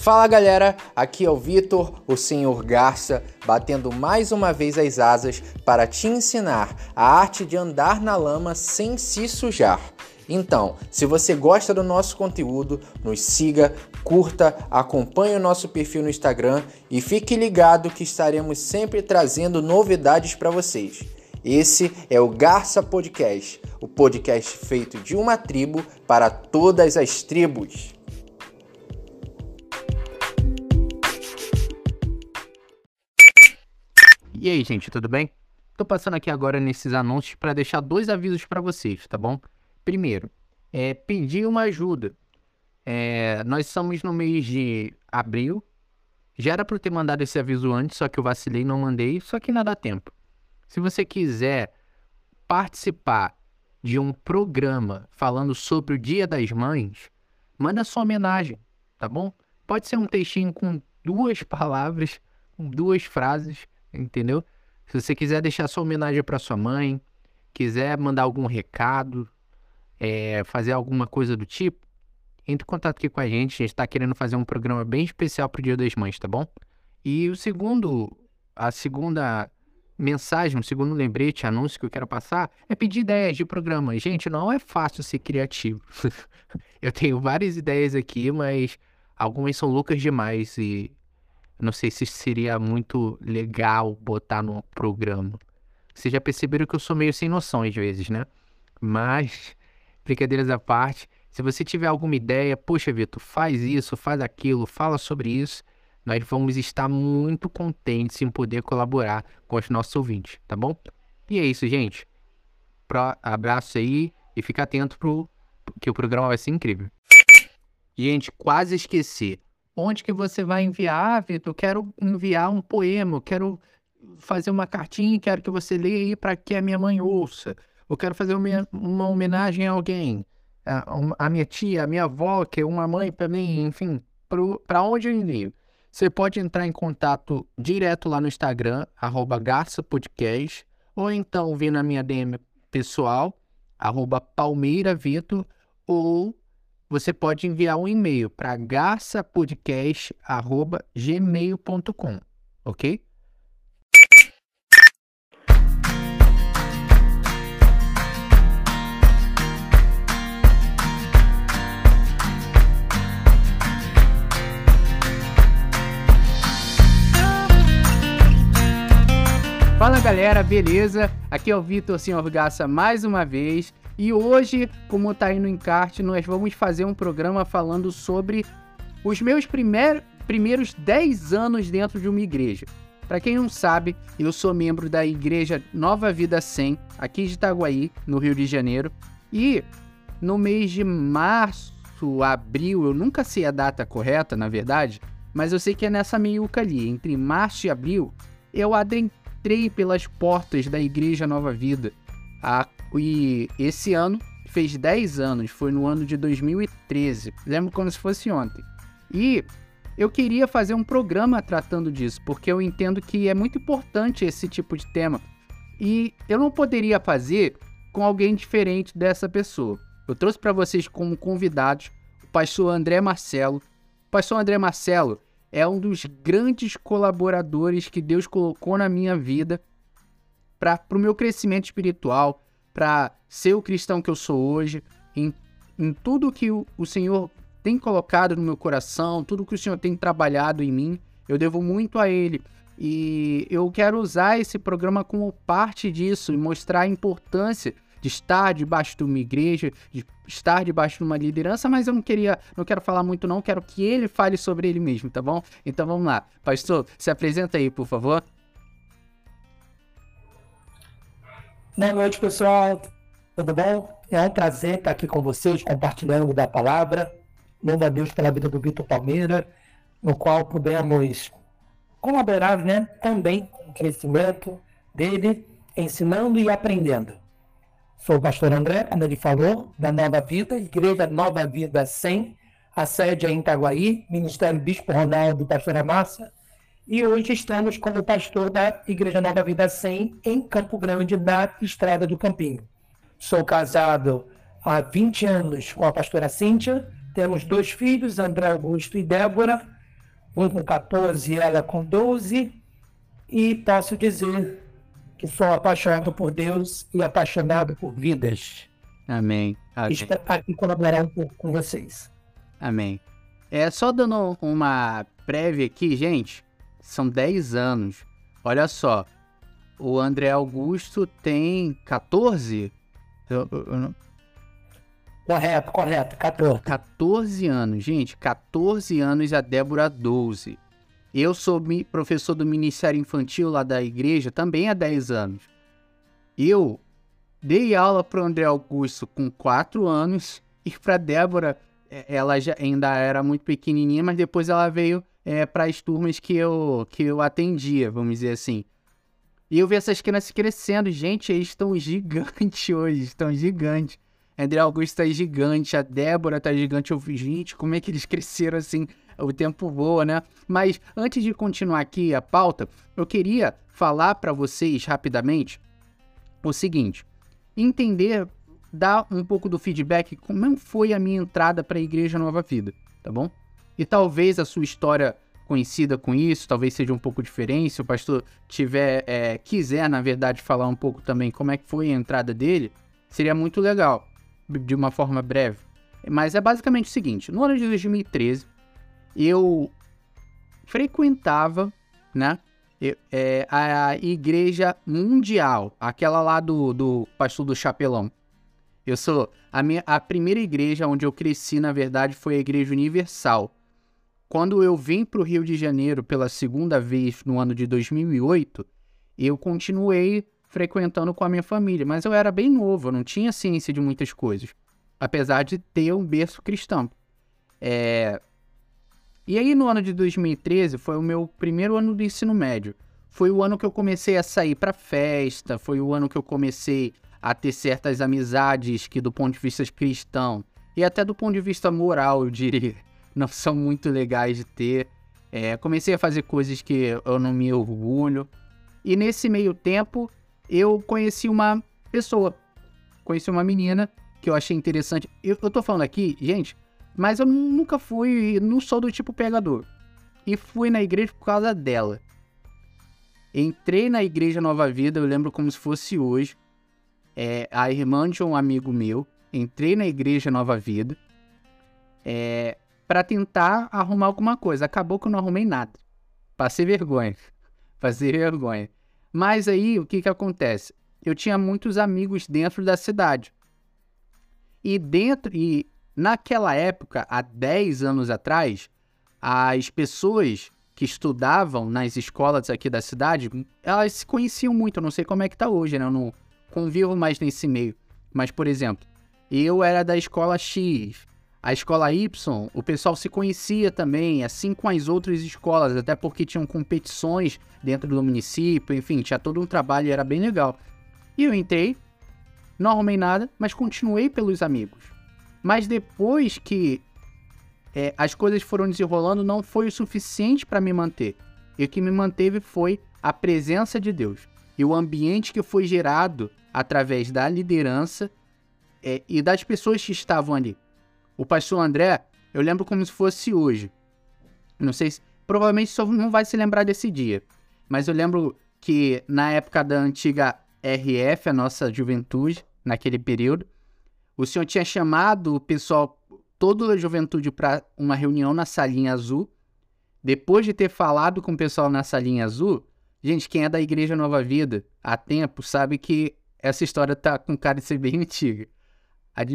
Fala galera, aqui é o Vitor, o Senhor Garça, batendo mais uma vez as asas para te ensinar a arte de andar na lama sem se sujar. Então, se você gosta do nosso conteúdo, nos siga, curta, acompanhe o nosso perfil no Instagram e fique ligado que estaremos sempre trazendo novidades para vocês. Esse é o Garça Podcast, o podcast feito de uma tribo para todas as tribos. E aí, gente, tudo bem? Tô passando aqui agora nesses anúncios para deixar dois avisos para vocês, tá bom? Primeiro, é pedir uma ajuda. É, nós estamos no mês de abril. Já era para eu ter mandado esse aviso antes, só que eu vacilei e não mandei, só que ainda dá tempo. Se você quiser participar de um programa falando sobre o Dia das Mães, manda sua homenagem, tá bom? Pode ser um textinho com duas palavras, com duas frases, entendeu? Se você quiser deixar sua homenagem para sua mãe, quiser mandar algum recado, é, fazer alguma coisa do tipo, entre em contato aqui com a gente. A gente está querendo fazer um programa bem especial para o Dia das Mães, tá bom? E o segundo, a segunda mensagem, o segundo lembrete, anúncio que eu quero passar é pedir ideias de programa. Gente, não é fácil ser criativo. eu tenho várias ideias aqui, mas algumas são loucas demais e não sei se seria muito legal botar no programa. Vocês já perceberam que eu sou meio sem noção às vezes, né? Mas, brincadeiras à parte, se você tiver alguma ideia, poxa, Vitor, faz isso, faz aquilo, fala sobre isso, nós vamos estar muito contentes em poder colaborar com os nossos ouvintes, tá bom? E é isso, gente. Pro, abraço aí e fica atento pro que o programa vai ser incrível. Gente, quase esqueci. Onde que você vai enviar, Vitor? Quero enviar um poema, quero fazer uma cartinha, quero que você leia aí para que a minha mãe ouça. Eu quero fazer uma, uma homenagem a alguém, a, a, minha tia, a minha avó, que é uma mãe para mim, enfim, para onde eu envio? Você pode entrar em contato direto lá no Instagram, arroba garçapodcast, ou então vir na minha DM pessoal, arroba palmeiravito, ou você pode enviar um e-mail para garçapodcast.gmail.com, ok? Fala galera, beleza? Aqui é o Vitor Senhor Garça mais uma vez e hoje, como tá aí no encarte, nós vamos fazer um programa falando sobre os meus primeir, primeiros 10 anos dentro de uma igreja. Para quem não sabe, eu sou membro da Igreja Nova Vida 100, aqui de Itaguaí, no Rio de Janeiro. E no mês de março, abril, eu nunca sei a data correta, na verdade, mas eu sei que é nessa meiuca ali, entre março e abril, eu adentrei pelas portas da Igreja Nova Vida, a e esse ano fez 10 anos, foi no ano de 2013. Lembro como se fosse ontem. E eu queria fazer um programa tratando disso, porque eu entendo que é muito importante esse tipo de tema. E eu não poderia fazer com alguém diferente dessa pessoa. Eu trouxe para vocês como convidados o pastor André Marcelo. O pastor André Marcelo é um dos grandes colaboradores que Deus colocou na minha vida para o meu crescimento espiritual, para ser o cristão que eu sou hoje, em, em tudo que o, o Senhor tem colocado no meu coração, tudo que o Senhor tem trabalhado em mim, eu devo muito a Ele. E eu quero usar esse programa como parte disso e mostrar a importância de estar debaixo de uma igreja, de estar debaixo de uma liderança, mas eu não queria, não quero falar muito não, quero que ele fale sobre ele mesmo, tá bom? Então vamos lá. Pastor, se apresenta aí, por favor. Boa noite, pessoal. Tudo bom? É um prazer estar aqui com vocês, compartilhando da palavra. Louvo a Deus pela vida do Vitor Palmeira, no qual pudemos colaborar né, também com o crescimento dele, ensinando e aprendendo. Sou o pastor André, como ele falou, da Nova Vida, Igreja Nova Vida 100, a sede é em Itaguaí, Ministério Bispo Ronaldo, pastora Massa, e hoje estamos como pastor da Igreja Nova Vida 100 em Campo Grande, na Estrada do Campinho. Sou casado há 20 anos com a pastora Cíntia, temos dois filhos, André Augusto e Débora, um com 14 e ela com 12, e posso dizer que sou apaixonado por Deus e apaixonado por vidas. Amém. Amém. Estar aqui colaborar pouco com vocês. Amém. É só dando uma prévia aqui, gente. São 10 anos. Olha só. O André Augusto tem 14? Eu, eu, eu Correto, correto, 14. 14 anos, gente. 14 anos e a Débora 12. Eu sou professor do Ministério Infantil lá da igreja também há 10 anos. Eu dei aula para o André Augusto com 4 anos e para Débora, é, ela já ainda era muito pequenininha, mas depois ela veio é, para as turmas que eu, que eu atendia, vamos dizer assim. E eu vi essas crianças crescendo. Gente, eles estão gigantes hoje, estão gigantes. André Augusto tá gigante, a Débora tá gigante. Eu vi, gente, como é que eles cresceram assim? O tempo voa, né? Mas antes de continuar aqui a pauta, eu queria falar para vocês rapidamente o seguinte: entender, dar um pouco do feedback como foi a minha entrada para a Igreja Nova Vida, tá bom? E talvez a sua história conhecida com isso, talvez seja um pouco diferente. Se o pastor tiver, é, quiser, na verdade, falar um pouco também como é que foi a entrada dele, seria muito legal, de uma forma breve. Mas é basicamente o seguinte: no ano de 2013, eu frequentava, né? é, a igreja mundial, aquela lá do, do pastor do Chapelão. Eu sou a minha a primeira igreja onde eu cresci, na verdade, foi a Igreja Universal. Quando eu vim para o Rio de Janeiro pela segunda vez no ano de 2008, eu continuei frequentando com a minha família, mas eu era bem novo, eu não tinha ciência de muitas coisas, apesar de ter um berço cristão. É, e aí, no ano de 2013, foi o meu primeiro ano do ensino médio. Foi o ano que eu comecei a sair para festa, foi o ano que eu comecei a ter certas amizades que, do ponto de vista cristão e até do ponto de vista moral, eu diria, não são muito legais de ter. É, comecei a fazer coisas que eu não me orgulho. E nesse meio tempo, eu conheci uma pessoa. Conheci uma menina que eu achei interessante. Eu, eu tô falando aqui, gente, mas eu nunca fui, não sou do tipo pegador. E fui na igreja por causa dela. Entrei na igreja Nova Vida, eu lembro como se fosse hoje. É, a irmã de um amigo meu. Entrei na igreja Nova Vida. É, para tentar arrumar alguma coisa. Acabou que eu não arrumei nada. Passei vergonha. Passei vergonha. Mas aí, o que que acontece? Eu tinha muitos amigos dentro da cidade. E dentro e Naquela época, há 10 anos atrás, as pessoas que estudavam nas escolas aqui da cidade, elas se conheciam muito. Eu não sei como é que tá hoje, né? Eu não convivo mais nesse meio. Mas, por exemplo, eu era da escola X, a escola Y, o pessoal se conhecia também, assim com as outras escolas, até porque tinham competições dentro do município, enfim, tinha todo um trabalho e era bem legal. E eu entrei, não arrumei nada, mas continuei pelos amigos. Mas depois que é, as coisas foram desenrolando, não foi o suficiente para me manter. E o que me manteve foi a presença de Deus e o ambiente que foi gerado através da liderança é, e das pessoas que estavam ali. O pastor André, eu lembro como se fosse hoje. Não sei se. Provavelmente só não vai se lembrar desse dia. Mas eu lembro que na época da antiga RF, a nossa juventude, naquele período, o senhor tinha chamado o pessoal, toda a juventude, para uma reunião na salinha azul. Depois de ter falado com o pessoal na salinha azul, gente, quem é da Igreja Nova Vida há tempo sabe que essa história tá com cara de ser bem antiga.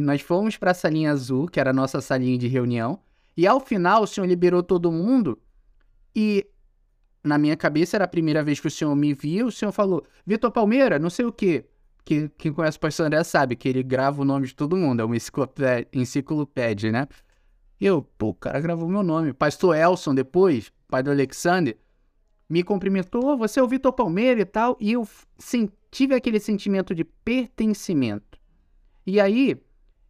Nós fomos para a salinha azul, que era a nossa salinha de reunião, e ao final o senhor liberou todo mundo e na minha cabeça era a primeira vez que o senhor me via, o senhor falou: "Vitor Palmeira, não sei o quê que quem conhece o pastor André sabe que ele grava o nome de todo mundo, é uma enciclopédia, né? Eu, pô, o cara gravou meu nome. Pastor Elson, depois, pai do Alexander, me cumprimentou, você é o Vitor Palmeira e tal, e eu tive aquele sentimento de pertencimento. E aí,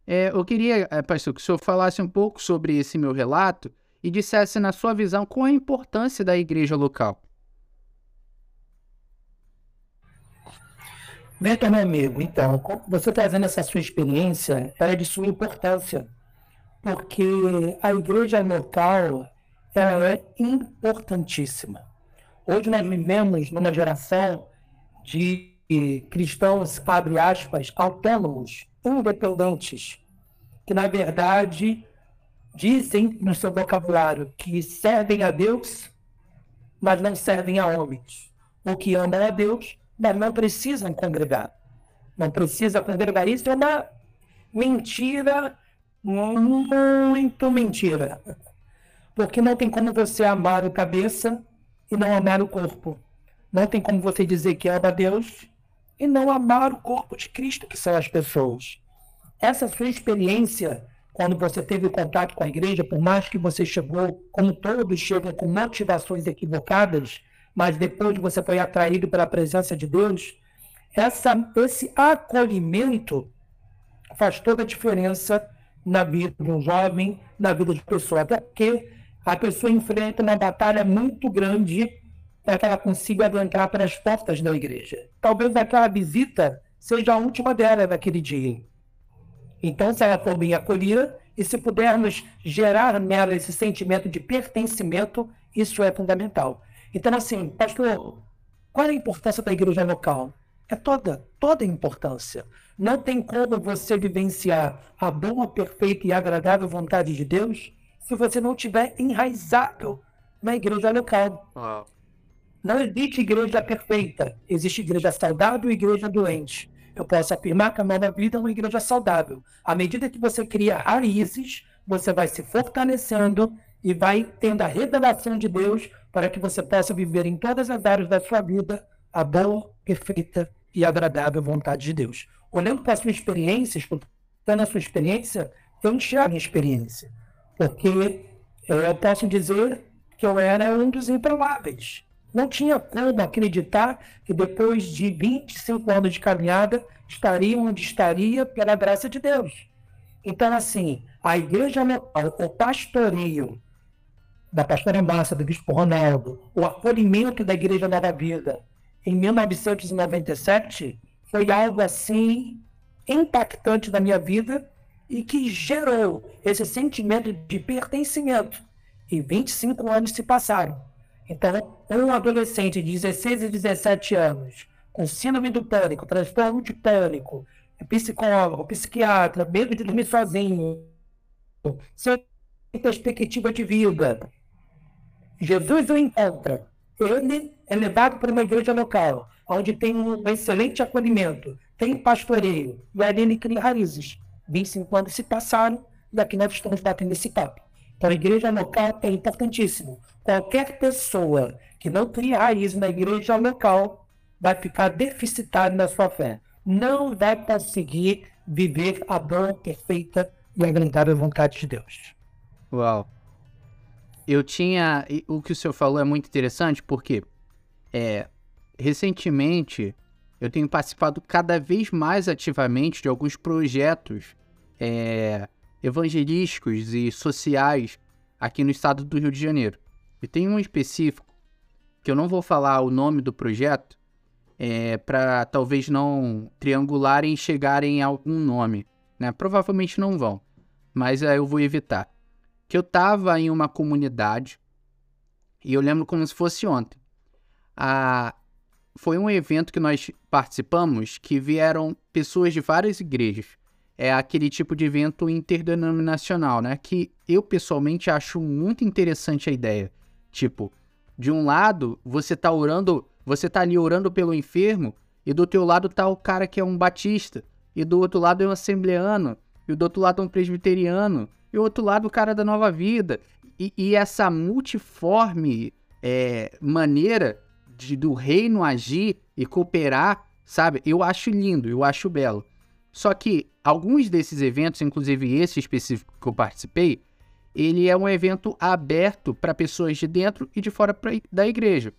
é, eu queria, é, pastor, que o senhor falasse um pouco sobre esse meu relato e dissesse, na sua visão, qual a importância da igreja local. Beto, meu amigo, então, você trazendo essa sua experiência, ela é de sua importância, porque a igreja local ela é importantíssima. Hoje nós vivemos numa geração de cristãos, abre aspas, autônomos, independentes, que na verdade dizem no seu vocabulário que servem a Deus, mas não servem a homens. Ou que amam a Deus, mas não precisam congregar. Não precisa congregar. Isso é uma mentira, muito mentira. Porque não tem como você amar o cabeça e não amar o corpo. Não tem como você dizer que ama a Deus e não amar o corpo de Cristo, que são as pessoas. Essa sua experiência, quando você teve contato com a igreja, por mais que você chegou, como todos chegam com motivações equivocadas, mas depois você foi atraído pela presença de Deus, essa, esse acolhimento faz toda a diferença na vida de um jovem, na vida de pessoa, até porque a pessoa enfrenta uma batalha muito grande para que ela consiga entrar para as portas da igreja. Talvez aquela visita seja a última dela naquele dia. Então, se ela for bem acolhida e se pudermos gerar nela esse sentimento de pertencimento, isso é fundamental. Então, assim, pastor, qual é a importância da igreja local? É toda, toda a importância. Não tem como você vivenciar a boa, perfeita e agradável vontade de Deus se você não tiver enraizado na igreja local. Uau. Não existe igreja perfeita. Existe igreja saudável e igreja doente. Eu posso afirmar que a nova vida é uma igreja saudável. À medida que você cria raízes, você vai se fortalecendo e vai tendo a revelação de Deus para que você possa viver em todas as áreas da sua vida a boa, perfeita e agradável vontade de Deus. Olhando para a sua experiência, escutando a sua experiência, eu enxergo a minha experiência. Porque eu posso dizer que eu era um dos improváveis. Não tinha como acreditar que depois de 25 anos de caminhada estaria onde estaria pela graça de Deus. Então, assim, a igreja local, o pastoreio da pastora Massa, do bispo Ronaldo, o acolhimento da igreja Nova Vida em 1997 foi algo assim impactante na minha vida e que gerou esse sentimento de pertencimento. E 25 anos se passaram. Então, um adolescente de 16 e 17 anos, com síndrome do pânico, transtorno de pânico, psicólogo, psiquiatra, medo de dormir sozinho, sem perspectiva de vida, Jesus o encontra. Ele é levado para uma igreja local, onde tem um excelente acolhimento, tem pastoreio, e ali ele cria raízes. 25 anos se passaram, e aqui nós estamos batendo esse papo. Então, a igreja local é importantíssimo. Qualquer pessoa que não cria raiz na igreja local vai ficar deficitário na sua fé. Não vai conseguir viver a boa, perfeita e agradável vontade de Deus. Uau. Eu tinha. O que o senhor falou é muito interessante porque é, recentemente eu tenho participado cada vez mais ativamente de alguns projetos é, evangelísticos e sociais aqui no estado do Rio de Janeiro. E tem um específico, que eu não vou falar o nome do projeto, é, para talvez não triangularem e chegarem a algum nome. Né? Provavelmente não vão, mas é, eu vou evitar. Que eu estava em uma comunidade, e eu lembro como se fosse ontem. A, foi um evento que nós participamos que vieram pessoas de várias igrejas é aquele tipo de evento interdenominacional, né? Que eu pessoalmente acho muito interessante a ideia. Tipo, de um lado, você tá orando, você tá ali orando pelo enfermo, e do teu lado tá o cara que é um batista, e do outro lado é um assembleano, e do outro lado é um presbiteriano, e do outro lado o cara da nova vida. E, e essa multiforme é, maneira de, do reino agir e cooperar, sabe? Eu acho lindo, eu acho belo. Só que alguns desses eventos, inclusive esse específico que eu participei, ele é um evento aberto para pessoas de dentro e de fora da igreja.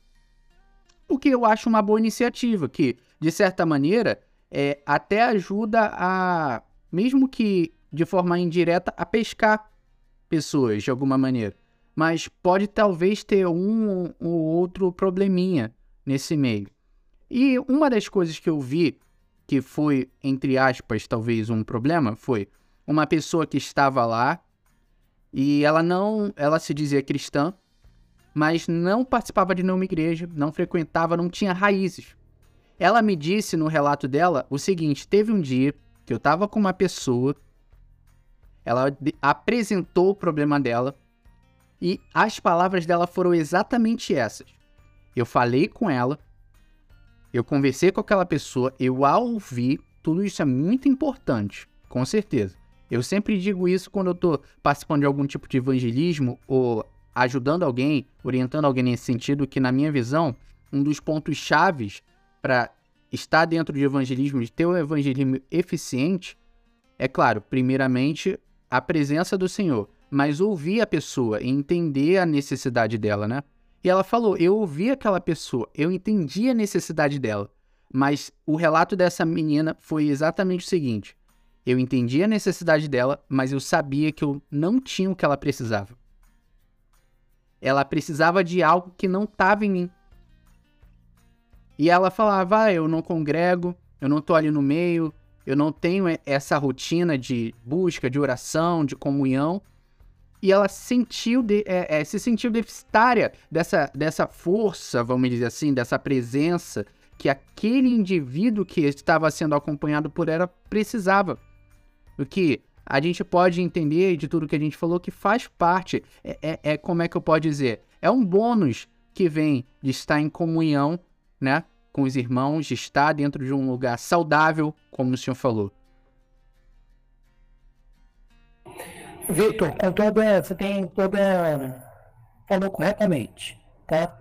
O que eu acho uma boa iniciativa, que, de certa maneira, é, até ajuda a, mesmo que de forma indireta, a pescar pessoas de alguma maneira. Mas pode talvez ter um ou outro probleminha nesse meio. E uma das coisas que eu vi que foi, entre aspas, talvez um problema, foi uma pessoa que estava lá e ela não, ela se dizia cristã, mas não participava de nenhuma igreja, não frequentava, não tinha raízes. Ela me disse no relato dela o seguinte: teve um dia que eu estava com uma pessoa, ela apresentou o problema dela e as palavras dela foram exatamente essas. Eu falei com ela, eu conversei com aquela pessoa, eu a ouvi, tudo isso é muito importante, com certeza. Eu sempre digo isso quando eu estou participando de algum tipo de evangelismo ou ajudando alguém, orientando alguém nesse sentido, que na minha visão, um dos pontos chaves para estar dentro de evangelismo, de ter um evangelismo eficiente, é claro, primeiramente, a presença do Senhor, mas ouvir a pessoa e entender a necessidade dela, né? E ela falou: eu ouvi aquela pessoa, eu entendi a necessidade dela, mas o relato dessa menina foi exatamente o seguinte: eu entendi a necessidade dela, mas eu sabia que eu não tinha o que ela precisava. Ela precisava de algo que não estava em mim. E ela falava: ah, eu não congrego, eu não tô ali no meio, eu não tenho essa rotina de busca, de oração, de comunhão. E ela sentiu de, é, é, se sentiu deficitária dessa, dessa força, vamos dizer assim, dessa presença que aquele indivíduo que estava sendo acompanhado por ela precisava. O que a gente pode entender de tudo que a gente falou que faz parte, é, é, é como é que eu posso dizer? É um bônus que vem de estar em comunhão né, com os irmãos, de estar dentro de um lugar saudável, como o senhor falou. Vitor, com toda, você tem toda. Falou corretamente, tá?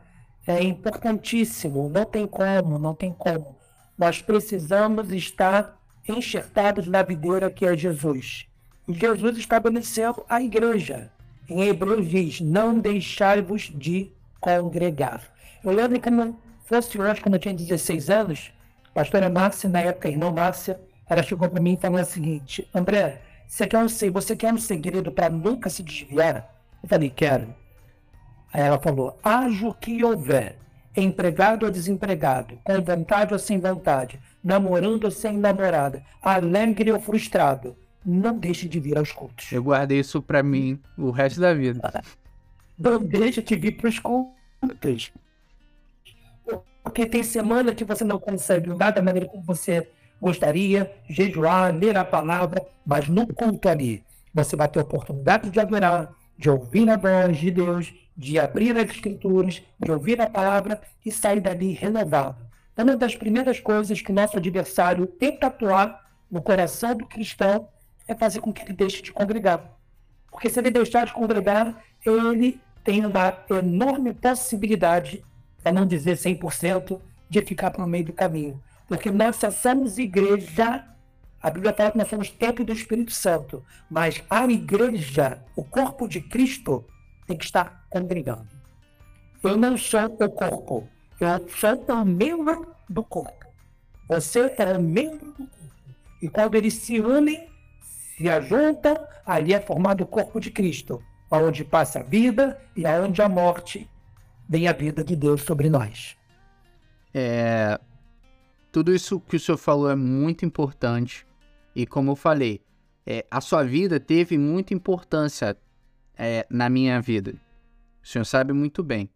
É importantíssimo, não tem como, não tem como. Nós precisamos estar enxertados na videira que é Jesus. Jesus estabeleceu a igreja. Em Hebreus diz: Não deixai-vos de congregar. Eu lembro que não fosse hoje, quando eu tinha 16 anos, a pastora Márcia, na época, a irmã Márcia, ela chegou para mim e falou o seguinte: André, você quer um, você quer um segredo para nunca se desviar? Eu falei: Quero. Aí ela falou: Haja o que houver, empregado ou desempregado, com vontade ou sem vontade, namorando ou sem namorada, alegre ou frustrado, não deixe de vir aos cultos. Eu guardei isso para mim o resto da vida. Não deixe de vir para os cultos. Porque tem semana que você não consegue andar da maneira como você gostaria, jejuar, ler a palavra, mas no culto ali, você vai ter oportunidade de adorar, de ouvir a voz de Deus, de abrir as escrituras, de ouvir a palavra e sair dali renovado. É uma das primeiras coisas que nosso adversário tenta atuar no coração do cristão é fazer com que ele deixe de congregar. Porque se ele deixar de congregar, ele tem uma enorme possibilidade para não dizer 100%, de ficar para o meio do caminho. Porque nós somos igreja, a Bíblia fala que nós somos templo do Espírito Santo, mas a igreja, o corpo de Cristo, tem que estar congregando. Eu não sou o corpo, eu sou o membro do corpo. Você é membro do corpo. E quando eles se unem, se ajuntam, ali é formado o corpo de Cristo, onde passa a vida e aonde a morte vem a vida de Deus sobre nós. É, tudo isso que o senhor falou é muito importante. E como eu falei, é, a sua vida teve muita importância é, na minha vida. O senhor sabe muito bem.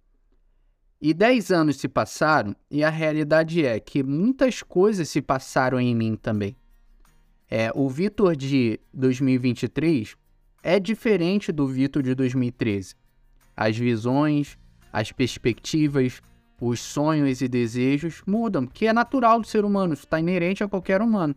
E dez anos se passaram e a realidade é que muitas coisas se passaram em mim também. É, o Vitor de 2023 é diferente do Vitor de 2013. As visões, as perspectivas, os sonhos e desejos mudam, que é natural do ser humano, isso está inerente a qualquer humano.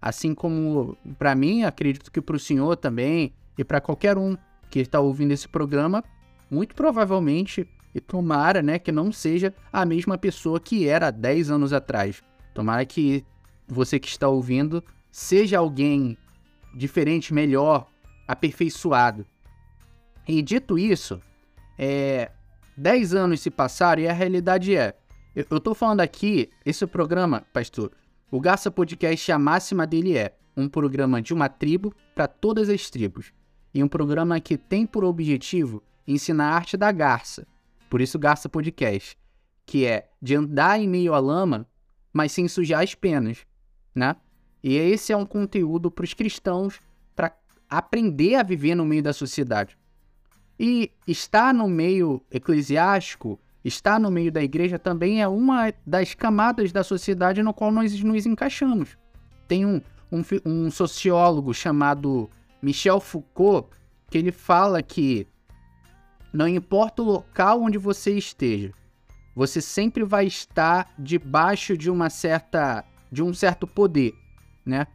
Assim como para mim, acredito que para o senhor também e para qualquer um que está ouvindo esse programa, muito provavelmente e tomara, né, que não seja a mesma pessoa que era 10 anos atrás. Tomara que você que está ouvindo seja alguém diferente, melhor, aperfeiçoado. E dito isso, é, 10 anos se passaram e a realidade é. Eu, eu tô falando aqui, esse programa, pastor, o Garça Podcast, a máxima dele é um programa de uma tribo para todas as tribos. E um programa que tem por objetivo ensinar a arte da garça. Por isso, Garça Podcast. Que é de andar em meio à lama, mas sem sujar as penas, né? E esse é um conteúdo para os cristãos para aprender a viver no meio da sociedade. E estar no meio eclesiástico, estar no meio da igreja também é uma das camadas da sociedade no qual nós nos encaixamos. Tem um, um, um sociólogo chamado Michel Foucault que ele fala que não importa o local onde você esteja, você sempre vai estar debaixo de uma certa de um certo poder, né?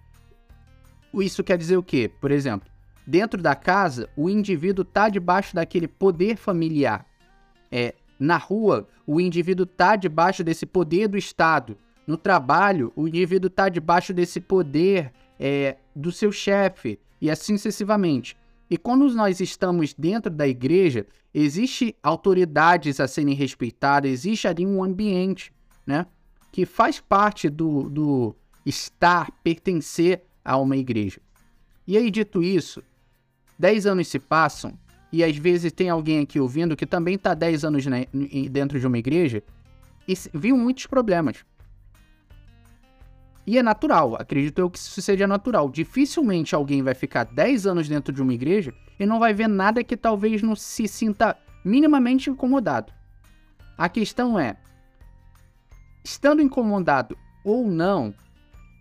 Isso quer dizer o quê? Por exemplo, dentro da casa, o indivíduo está debaixo daquele poder familiar. É, na rua, o indivíduo está debaixo desse poder do Estado. No trabalho, o indivíduo está debaixo desse poder é, do seu chefe, e assim sucessivamente. E quando nós estamos dentro da igreja, existe autoridades a serem respeitadas, existe ali um ambiente, né? Que faz parte do, do estar, pertencer a uma igreja. E aí, dito isso, 10 anos se passam e às vezes tem alguém aqui ouvindo que também está 10 anos dentro de uma igreja e viu muitos problemas. E é natural, acredito eu que isso seja natural. Dificilmente alguém vai ficar 10 anos dentro de uma igreja e não vai ver nada que talvez não se sinta minimamente incomodado. A questão é, estando incomodado ou não,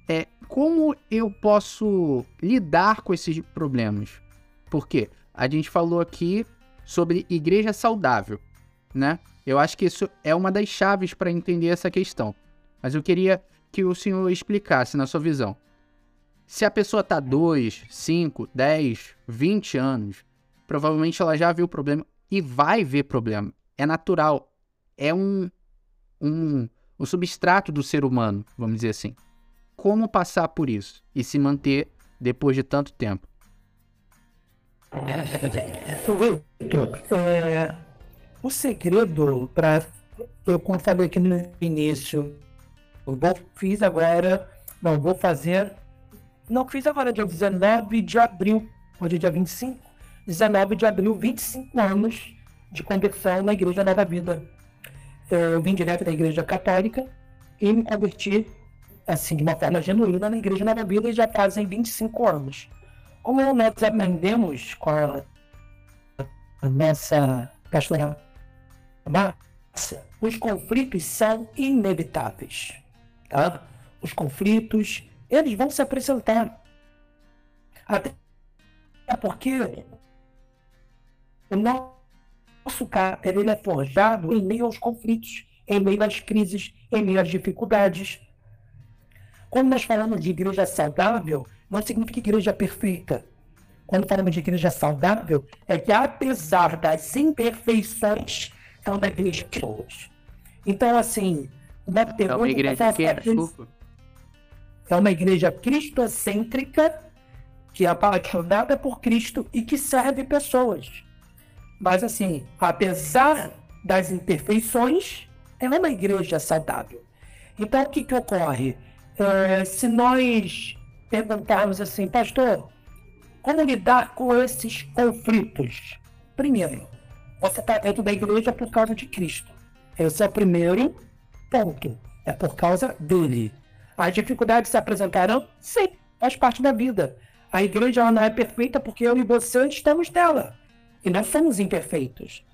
é como eu posso lidar com esses problemas? Porque a gente falou aqui sobre igreja saudável, né? Eu acho que isso é uma das chaves para entender essa questão. Mas eu queria que o senhor explicasse na sua visão. Se a pessoa está 2, 5, 10, 20 anos, provavelmente ela já viu o problema e vai ver problema. É natural. É um, um, um substrato do ser humano, vamos dizer assim. Como passar por isso e se manter depois de tanto tempo? É, o segredo para eu falei aqui no início eu fiz agora. Não, vou fazer. Não, fiz agora dia 19 de abril. Hoje é dia 25. 19 de abril, 25 anos de conversão na Igreja Nova Vida. Eu vim direto da Igreja Católica e me converti, assim, de uma forma genuína na Igreja Nova Vida e já fazem 25 anos. Como nós aprendemos com a, nessa pastoral os conflitos são inevitáveis tá? os conflitos, eles vão se apresentar. Até porque o nosso caráter ele é forjado em meio aos conflitos, em meio às crises, em meio às dificuldades. Quando nós falamos de igreja saudável, não significa igreja perfeita. Quando falamos de igreja saudável, é que apesar das imperfeições, são daqueles pessoas. Então, assim, é uma igreja que é, é uma igreja cristocêntrica que é apaixonada por Cristo e que serve pessoas. Mas assim, apesar das imperfeições, ela é uma igreja saudável. Então, o que, que ocorre? É, se nós perguntarmos assim, pastor, como lidar com esses conflitos? Primeiro, você está dentro da igreja por causa de Cristo. Esse é o primeiro Ponto. É por causa dele. As dificuldades se apresentarão? Sim, faz parte da vida. A igreja não é perfeita porque eu e você estamos nela. E nós somos imperfeitos.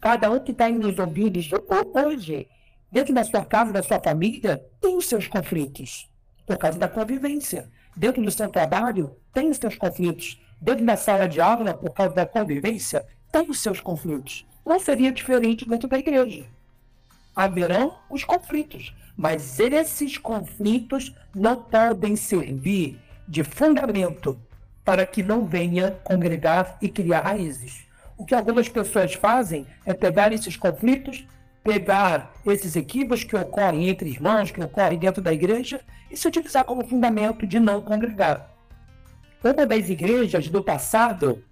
Cada um que está nos ouvidos hoje, dentro da sua casa, da sua família, tem os seus conflitos. Por causa da convivência. Dentro do seu trabalho, tem os seus conflitos. Dentro da sala de aula, por causa da convivência, tem os seus conflitos. Não seria diferente dentro da igreja haverão os conflitos, mas esses conflitos não podem servir de fundamento para que não venha congregar e criar raízes. O que algumas pessoas fazem é pegar esses conflitos, pegar esses equívocos que ocorrem entre irmãos, que ocorrem dentro da igreja, e se utilizar como fundamento de não congregar. Uma das igrejas do passado,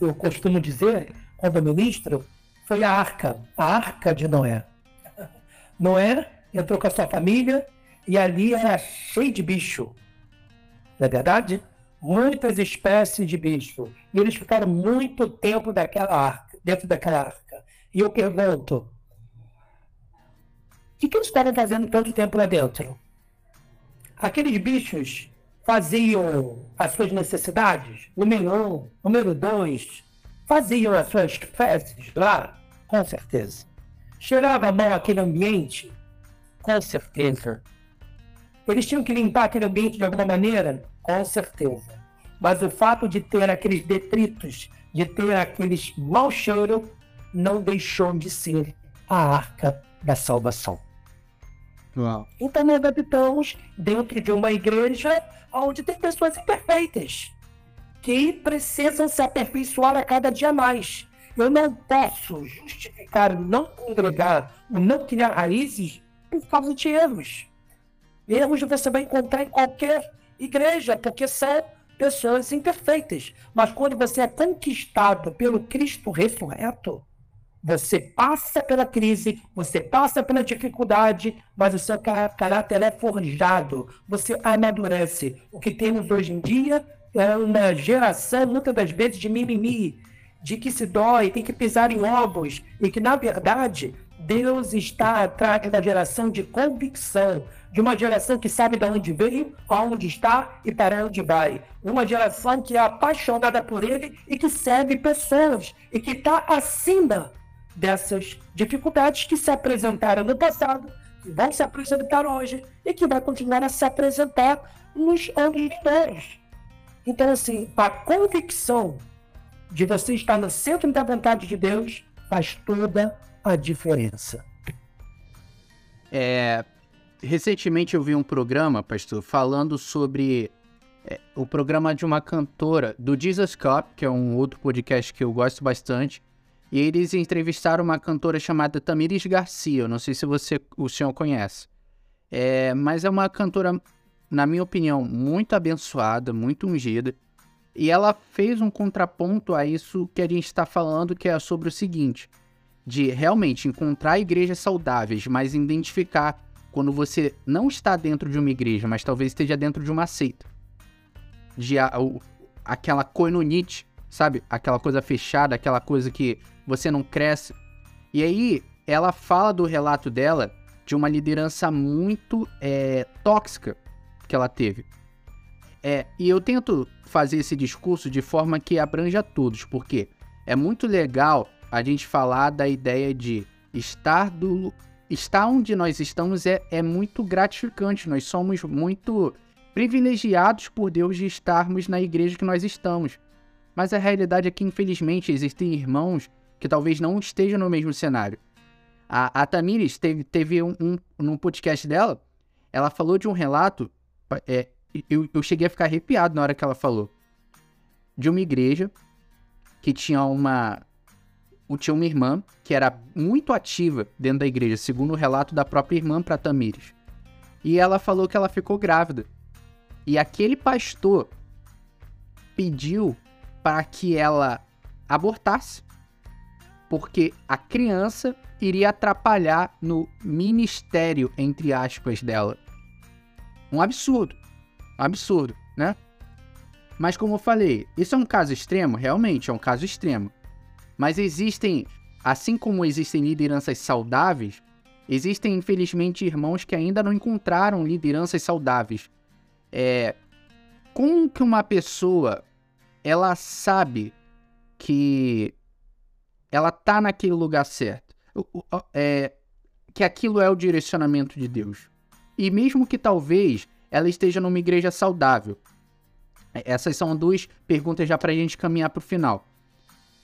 eu costumo dizer, quando ministro, foi a Arca, a Arca de Noé. Noé entrou com a sua família e ali era cheio de bicho. Não é verdade? Muitas espécies de bicho. E eles ficaram muito tempo daquela arca, dentro daquela arca. E eu pergunto: que, que eles estavam fazendo tanto tempo lá dentro? Aqueles bichos faziam as suas necessidades? Número um, número dois, faziam as suas fezes lá? Com certeza. Cheirava mal aquele ambiente? Com certeza. Eles tinham que limpar aquele ambiente de alguma maneira? Com certeza. Mas o fato de ter aqueles detritos, de ter aqueles mau cheiro, não deixou de ser a arca da salvação. Uau. Então nós habitamos dentro de uma igreja onde tem pessoas imperfeitas que precisam se aperfeiçoar a cada dia mais. Eu não posso justificar não congregar, não criar raízes por causa de erros. Erros você vai encontrar em qualquer igreja, porque são pessoas imperfeitas. Mas quando você é conquistado pelo Cristo ressurreto, você passa pela crise, você passa pela dificuldade, mas o seu caráter é forjado, você amadurece. O que temos hoje em dia é uma geração, muitas das vezes, de mimimi, de que se dói, tem que pisar em ovos, e que, na verdade, Deus está atrás da geração de convicção, de uma geração que sabe de onde veio, aonde está e para onde vai. Uma geração que é apaixonada por Ele e que serve pessoas e que está acima dessas dificuldades que se apresentaram no passado, que vão se apresentar hoje e que vai continuar a se apresentar nos anos vindouros. Então, assim, a convicção de você estar no centro da vontade de Deus faz toda a diferença. É, recentemente eu vi um programa, pastor, falando sobre é, o programa de uma cantora do Jesus Cup, que é um outro podcast que eu gosto bastante. E eles entrevistaram uma cantora chamada Tamires Garcia. Eu não sei se você, o senhor conhece. É, mas é uma cantora, na minha opinião, muito abençoada, muito ungida. E ela fez um contraponto a isso que a gente está falando, que é sobre o seguinte: de realmente encontrar igrejas saudáveis, mas identificar quando você não está dentro de uma igreja, mas talvez esteja dentro de uma seita. De a, o, aquela coinonite, sabe? Aquela coisa fechada, aquela coisa que você não cresce. E aí, ela fala do relato dela de uma liderança muito é, tóxica que ela teve. É, e eu tento fazer esse discurso de forma que abranja todos, porque é muito legal a gente falar da ideia de estar do estar onde nós estamos é, é muito gratificante. Nós somos muito privilegiados por Deus de estarmos na igreja que nós estamos. Mas a realidade é que, infelizmente, existem irmãos que talvez não estejam no mesmo cenário. A, a Tamires teve, teve um, um, num podcast dela, ela falou de um relato, é, eu, eu cheguei a ficar arrepiado na hora que ela falou, de uma igreja que tinha uma tinha uma irmã que era muito ativa dentro da igreja, segundo o relato da própria irmã para Tamires. E ela falou que ela ficou grávida. E aquele pastor pediu para que ela abortasse, porque a criança iria atrapalhar no ministério, entre aspas, dela. Um absurdo. Absurdo, né? Mas como eu falei, isso é um caso extremo? Realmente é um caso extremo. Mas existem, assim como existem lideranças saudáveis, existem infelizmente irmãos que ainda não encontraram lideranças saudáveis. É, como que uma pessoa ela sabe que ela tá naquele lugar certo. É, que aquilo é o direcionamento de Deus. E mesmo que talvez ela esteja numa igreja saudável. Essas são duas perguntas já para a gente caminhar para o final.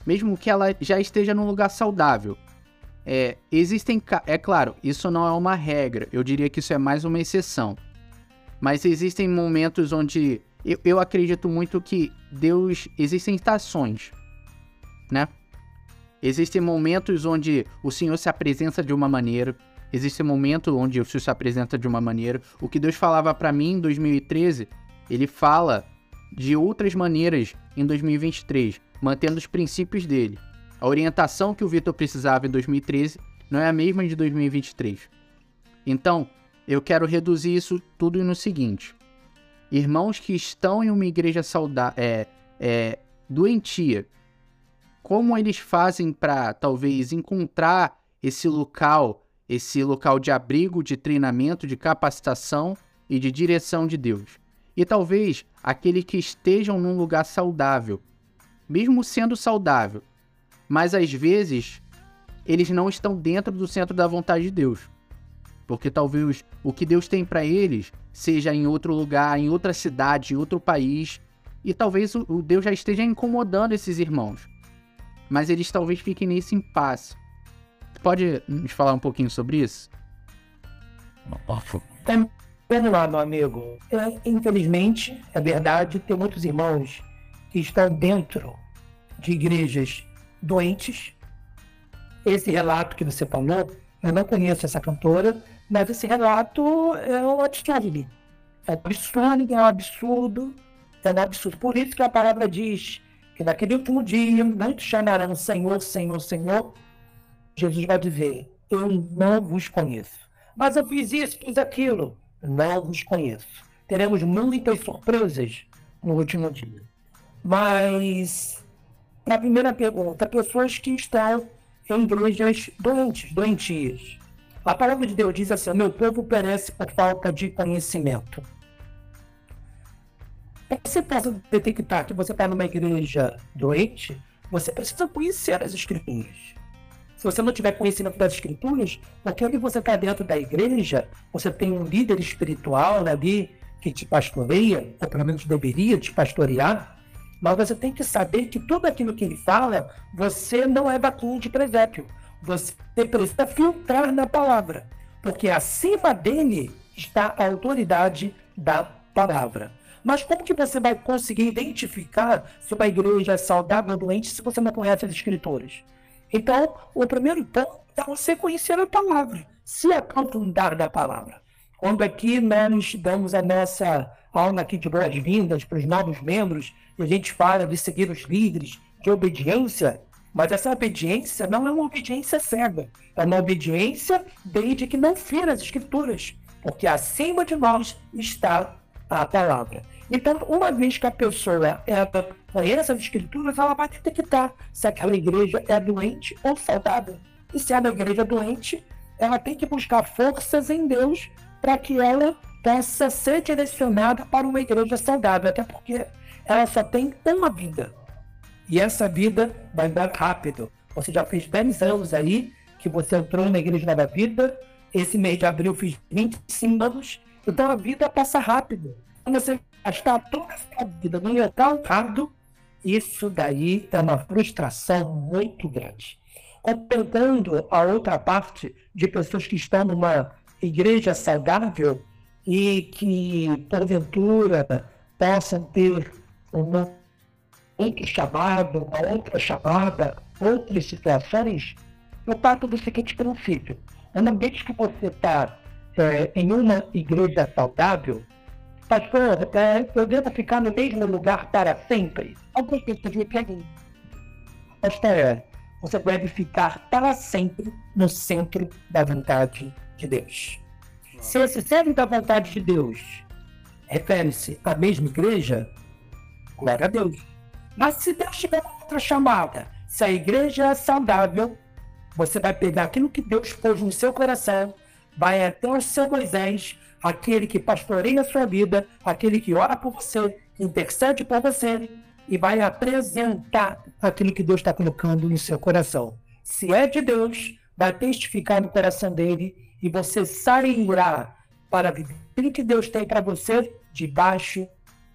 Mesmo que ela já esteja num lugar saudável. É, existem. É claro, isso não é uma regra. Eu diria que isso é mais uma exceção. Mas existem momentos onde eu, eu acredito muito que Deus. Existem estações, né? Existem momentos onde o Senhor se apresenta de uma maneira, existe momento onde o Senhor se apresenta de uma maneira. O que Deus falava para mim em 2013, ele fala de outras maneiras em 2023, mantendo os princípios dele. A orientação que o Vitor precisava em 2013 não é a mesma de 2023. Então, eu quero reduzir isso tudo no seguinte: irmãos que estão em uma igreja saudável, é, é, doentia, como eles fazem para talvez encontrar esse local, esse local de abrigo, de treinamento, de capacitação e de direção de Deus. E talvez aqueles que estejam num lugar saudável, mesmo sendo saudável, mas às vezes eles não estão dentro do centro da vontade de Deus. Porque talvez o que Deus tem para eles seja em outro lugar, em outra cidade, em outro país, e talvez o Deus já esteja incomodando esses irmãos. Mas eles talvez fiquem nesse impasse. Pode nos falar um pouquinho sobre isso? Vendo lá, meu amigo, é, infelizmente, é verdade, tem muitos irmãos que estão dentro de igrejas doentes. Esse relato que você falou, eu não conheço essa cantora, mas esse relato. É um absurdo, é um absurdo, é um absurdo. Por isso que a palavra diz que naquele último dia, muitos chamarão Senhor, Senhor, Senhor. Jesus vai dizer, eu não vos conheço. Mas eu fiz isso, fiz aquilo não vos conheço. Teremos muitas surpresas no último dia. Mas, para a primeira pergunta, pessoas que estão em igrejas doentes, doentias. A palavra de Deus diz assim: meu povo perece por falta de conhecimento. Você possa detectar que você está numa igreja doente, você precisa conhecer as escrituras. Se você não tiver conhecimento das escrituras, naquele você está dentro da igreja, você tem um líder espiritual ali que te pastoreia, ou pelo menos deveria te pastorear, mas você tem que saber que tudo aquilo que ele fala, você não é vacuum de presépio. Você precisa filtrar na palavra, porque acima dele está a autoridade da palavra. Mas como que você vai conseguir identificar se uma igreja é saudável ou doente se você não conhece as escrituras? Então, o primeiro ponto é você conhecer a palavra, se aprofundar da palavra. Quando aqui nós damos a nossa aula aqui de boas-vindas para os novos membros, e a gente fala de seguir os líderes, de obediência, mas essa obediência não é uma obediência cega, é uma obediência desde que não fira as escrituras, porque acima de nós está a palavra. Então, uma vez que a pessoa ela conhece as escrituras, ela vai detectar se aquela igreja é doente ou saudável. E se é uma igreja doente, ela tem que buscar forças em Deus para que ela possa ser direcionada para uma igreja saudável, até porque ela só tem uma vida. E essa vida vai dar rápido. Você já fez 10 anos aí que você entrou na Igreja da Vida. Esse mês de abril fiz 25 anos. Então a vida passa rápido. Quando você gastar toda a vida no errado, isso daí é uma frustração muito grande. Completando a outra parte de pessoas que estão numa igreja saudável e que, porventura, possam ter uma outro chamado, uma outra chamada, outras situações, eu parto do seguinte princípio. Uma vez que você está é, em uma igreja saudável, Pastor, é, eu devo ficar no mesmo lugar para sempre? Algumas pessoas me perguntam. Pastor, você deve ficar para sempre no centro da vontade de Deus. Se esse centro da vontade de Deus refere-se à mesma igreja, glória a Deus. Mas se Deus tiver outra chamada, se a igreja é saudável, você vai pegar aquilo que Deus pôs no seu coração, vai até o seu Moisés, aquele que pastoreia a sua vida, aquele que ora por você, intercede por você e vai apresentar aquilo que Deus está colocando no seu coração. Se é de Deus, vai testificar no coração dele e você sairá para viver aquilo que Deus tem para você debaixo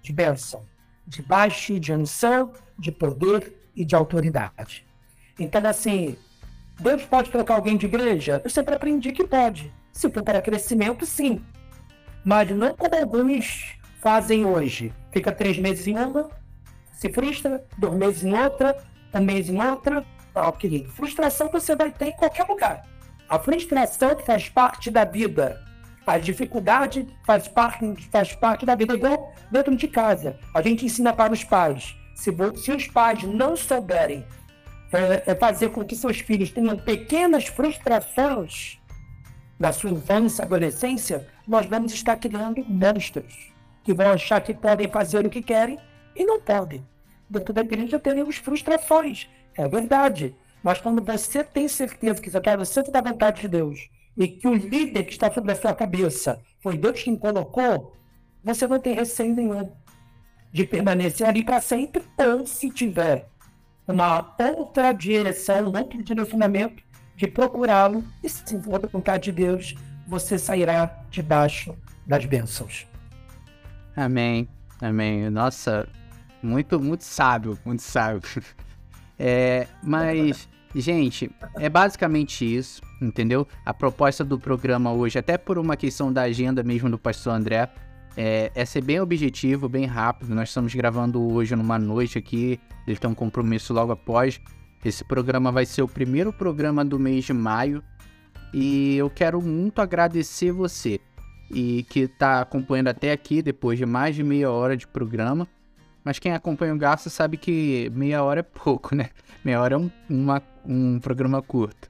de bênção, debaixo de unção, de poder e de autoridade. Então, assim, Deus pode trocar alguém de igreja? Eu sempre aprendi que pode. Se for para crescimento, sim mas não como alguns fazem hoje. Fica três meses em uma, se frustra, dois meses em outra, um mês em outra. Ok. Frustração você vai ter em qualquer lugar. A frustração faz parte da vida. A dificuldade faz parte, faz parte da vida, dentro de casa. A gente ensina para os pais. Se, se os pais não souberem é, é fazer com que seus filhos tenham pequenas frustrações na sua infância, adolescência, nós vamos estar criando monstros que vão achar que podem fazer o que querem e não podem. Dentro da igreja teremos frustrações, é verdade. Mas quando você tem certeza que você está da vontade de Deus e que o líder que está sobre a sua cabeça foi Deus quem colocou, você não tem receio nenhum de permanecer ali para sempre ou, se tiver uma outra direção, um outro direcionamento de procurá-lo e se for a vontade de Deus, você sairá debaixo das bênçãos. Amém. Amém. Nossa, muito, muito sábio, muito sábio. É, mas, gente, é basicamente isso, entendeu? A proposta do programa hoje, até por uma questão da agenda mesmo do pastor André, é, é ser bem objetivo, bem rápido. Nós estamos gravando hoje numa noite aqui, ele tem um compromisso logo após. Esse programa vai ser o primeiro programa do mês de maio e eu quero muito agradecer você e que está acompanhando até aqui depois de mais de meia hora de programa. Mas quem acompanha o Garça sabe que meia hora é pouco, né? Meia hora é um, uma, um programa curto.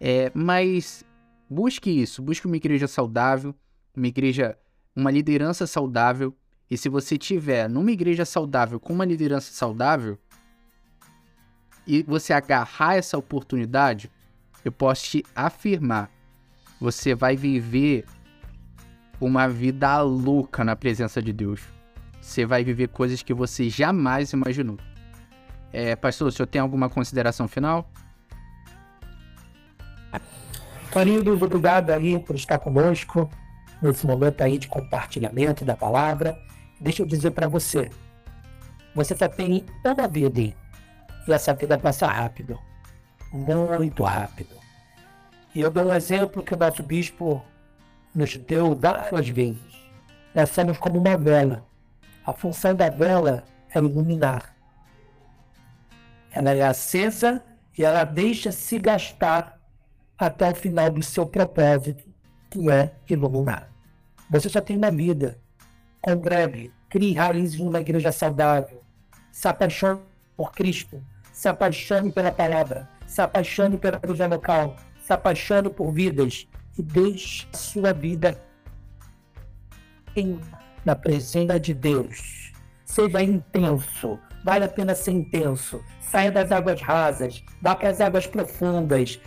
É, mas busque isso, busque uma igreja saudável, uma igreja, uma liderança saudável. E se você tiver numa igreja saudável com uma liderança saudável e você agarrar essa oportunidade, eu posso te afirmar, você vai viver uma vida louca na presença de Deus você vai viver coisas que você jamais imaginou. É, pastor, o senhor tem alguma consideração final? Torinho, obrigado aí por estar conosco nesse momento aí de compartilhamento da palavra. Deixa eu dizer para você, você só tem toda a vida e essa vida passa rápido, muito rápido. E eu dou um exemplo que o nosso bispo nos deu várias vezes. Nós somos como uma vela. A função da vela é iluminar. Ela é acesa e ela deixa se gastar até o final do seu propósito, que é iluminar. Você já tem uma vida. Congregue, crie raízes numa igreja saudável. Se apaixone por Cristo. Se apaixone pela palavra. Se apaixone pela igreja local. Se apaixone por vidas. E deixe sua vida em na presença de Deus. Seja intenso, vale a pena ser intenso. Saia das águas rasas, vá para as águas profundas.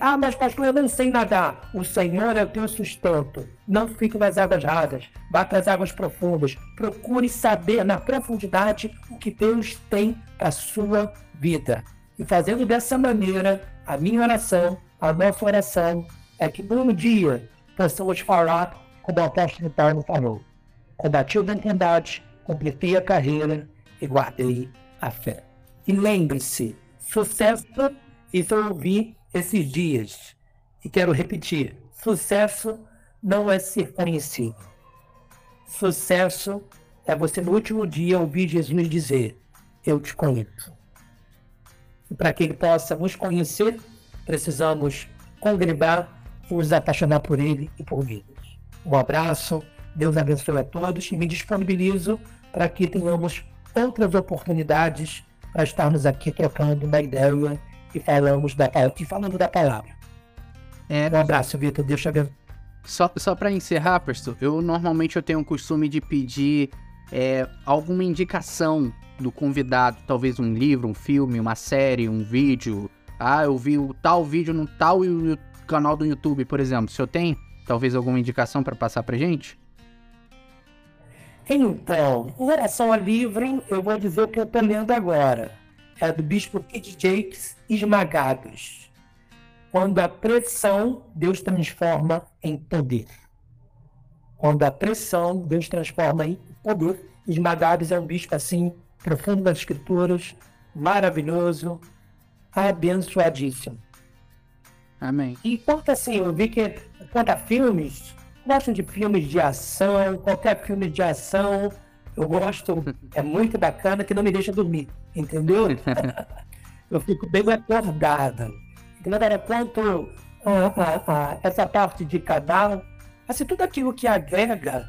Ah, mas pastor, eu não sei nadar. O Senhor é o teu sustento. Não fique nas águas rasas, vá para as águas profundas. Procure saber na profundidade o que Deus tem para a sua vida. E fazendo dessa maneira, a minha oração, a nossa oração, é que num dia possamos falar como o apóstolo Paulo falou combati o verdade, completei a carreira e guardei a fé. E lembre-se, sucesso, isso eu ouvi esses dias, e quero repetir, sucesso não é ser conhecido. Sucesso é você no último dia ouvir Jesus dizer, eu te conheço. E para que ele possa nos conhecer, precisamos congregar, nos apaixonar por ele e por vidas. Um abraço, Deus abençoe a todos e me disponibilizo para que tenhamos outras oportunidades para estarmos aqui trocando uma ideia e falamos da, e falando da palavra. É, um abraço, Vitor. Deus te abençoe. Só, só para encerrar, pastor, eu normalmente eu tenho o costume de pedir é, alguma indicação do convidado, talvez um livro, um filme, uma série, um vídeo. Ah, eu vi o tal vídeo no tal canal do YouTube, por exemplo. Se eu tenho, talvez alguma indicação para passar para gente? Então, em relação ao livro, eu vou dizer o que eu estou lendo agora. É do Bispo Kid Jakes, Esmagados. Quando a pressão, Deus transforma em poder. Quando a pressão, Deus transforma em poder. Esmagados é um bispo assim, profundo nas escrituras, maravilhoso, abençoadíssimo. Amém. E quanto assim, eu vi que quanto a filmes, gosto de filmes de ação, qualquer filme de ação, eu gosto, é muito bacana que não me deixa dormir, entendeu? eu fico bem acordada. Galera, quanto ah, ah, ah, essa parte de canal, assim, tudo aquilo que agrega,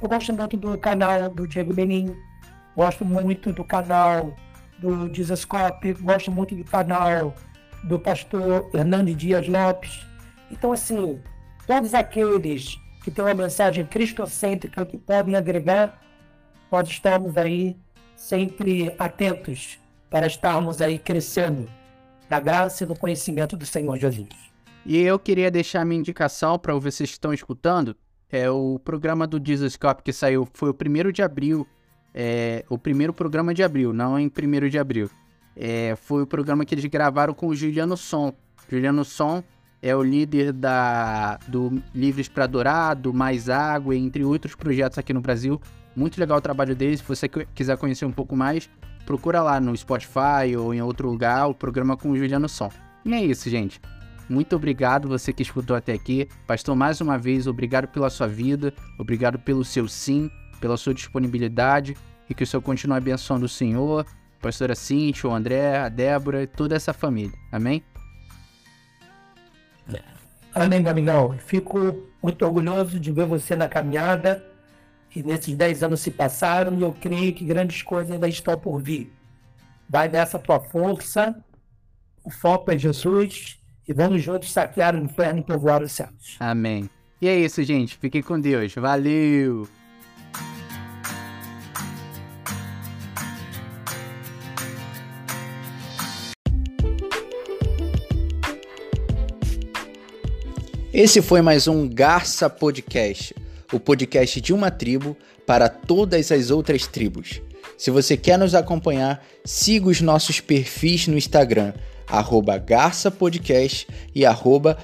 eu gosto muito do canal do Diego Benin, gosto muito do canal do Dizascope, gosto muito do canal do pastor Hernando Dias Lopes. Então, assim, todos aqueles que têm uma mensagem cristocêntrica que podem agregar, nós estamos aí sempre atentos para estarmos aí crescendo na graça e no conhecimento do Senhor Jesus. E eu queria deixar minha indicação para vocês que estão escutando. É o programa do Jesus Cop que saiu, foi o primeiro de abril. É, o primeiro programa de abril, não em primeiro de abril. é, foi o programa que eles gravaram com o Juliano Som. Juliano Som é o líder da, do Livres para Adorar, do Mais Água, entre outros projetos aqui no Brasil. Muito legal o trabalho deles. Se você quiser conhecer um pouco mais, procura lá no Spotify ou em outro lugar o programa com o Juliano Som. E é isso, gente. Muito obrigado você que escutou até aqui. Pastor, mais uma vez, obrigado pela sua vida, obrigado pelo seu sim, pela sua disponibilidade e que o Senhor continue abençoando o Senhor, a pastora Cintia, o André, a Débora e toda essa família. Amém? Amém, Gaminão. Fico muito orgulhoso de ver você na caminhada. E nesses 10 anos se passaram e eu creio que grandes coisas ainda estão por vir. Vai nessa tua força, o foco é Jesus e vamos juntos saquear o inferno e povoar os céus. Amém. E é isso, gente. Fiquem com Deus. Valeu! Esse foi mais um Garça Podcast, o podcast de uma tribo para todas as outras tribos. Se você quer nos acompanhar, siga os nossos perfis no Instagram, arroba e arroba.